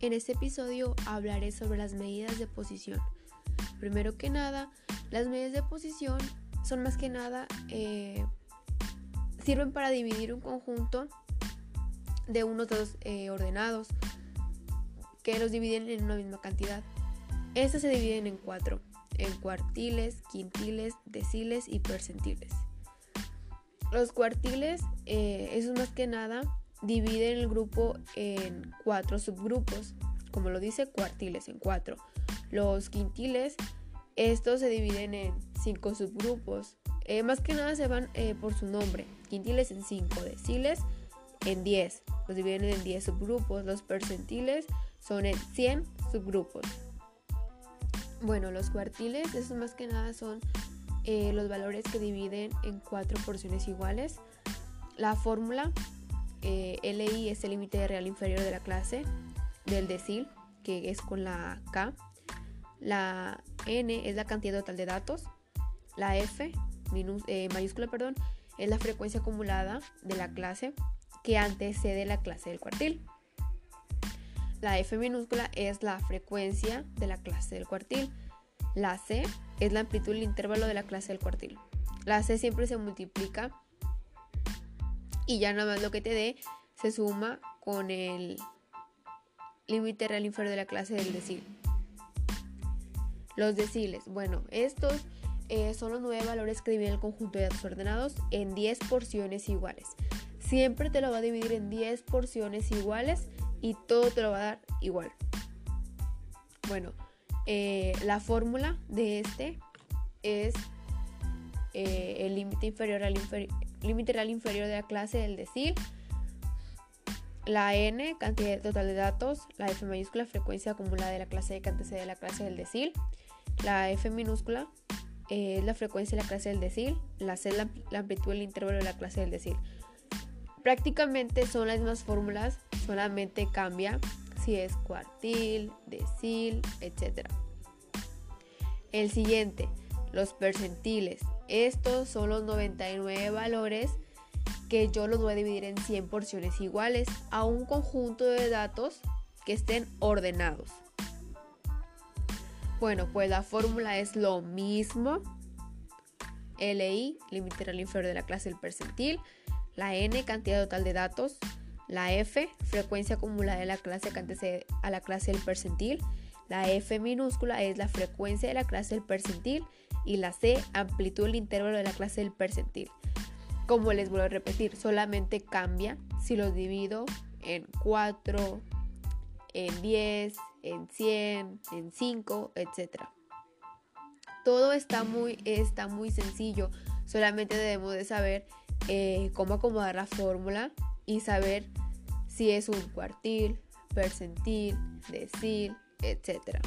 En este episodio hablaré sobre las medidas de posición. Primero que nada, las medidas de posición son más que nada eh, sirven para dividir un conjunto de unos dos eh, ordenados que los dividen en una misma cantidad. Estas se dividen en cuatro, en cuartiles, quintiles, deciles y percentiles. Los cuartiles, eh, eso más que nada, dividen el grupo en cuatro subgrupos, como lo dice cuartiles en cuatro. Los quintiles, estos se dividen en cinco subgrupos. Eh, más que nada se van eh, por su nombre. Quintiles en 5, deciles en 10. Los dividen en 10 subgrupos. Los percentiles son en 100 subgrupos. Bueno, los cuartiles, esos más que nada son eh, los valores que dividen en cuatro porciones iguales. La fórmula eh, LI es el límite real inferior de la clase del decil, que es con la K. La N es la cantidad total de datos. La F, eh, mayúscula, perdón, es la frecuencia acumulada de la clase que antecede la clase del cuartil. La F minúscula es la frecuencia de la clase del cuartil. La C es la amplitud del intervalo de la clase del cuartil. La C siempre se multiplica y ya nada más lo que te dé se suma con el límite real inferior de la clase del decil. Los deciles. Bueno, estos eh, son los nueve valores que dividen el conjunto de datos ordenados en 10 porciones iguales. Siempre te lo va a dividir en 10 porciones iguales y todo te lo va a dar igual. Bueno, eh, la fórmula de este es eh, el límite inferior al límite real inferior de la clase del decil, la n, cantidad total de datos, la f mayúscula, frecuencia acumulada de la clase de que antecede la clase del decil, la f minúscula eh, es la frecuencia de la clase del decil, la c la, la amplitud del intervalo de la clase del decil. Prácticamente son las mismas fórmulas, solamente cambia si es cuartil, decil, etc. El siguiente, los percentiles. Estos son los 99 valores que yo los voy a dividir en 100 porciones iguales a un conjunto de datos que estén ordenados. Bueno, pues la fórmula es lo mismo. LI, límite real inferior de la clase del percentil. La N, cantidad total de datos. La F, frecuencia acumulada de la clase a la clase del percentil. La F minúscula es la frecuencia de la clase del percentil. Y la C, amplitud del intervalo de la clase del percentil. Como les vuelvo a repetir, solamente cambia si los divido en 4, en 10, en 100, en 5, etc. Todo está muy, está muy sencillo. Solamente debemos de saber eh, cómo acomodar la fórmula y saber si es un cuartil, percentil, decil, etc.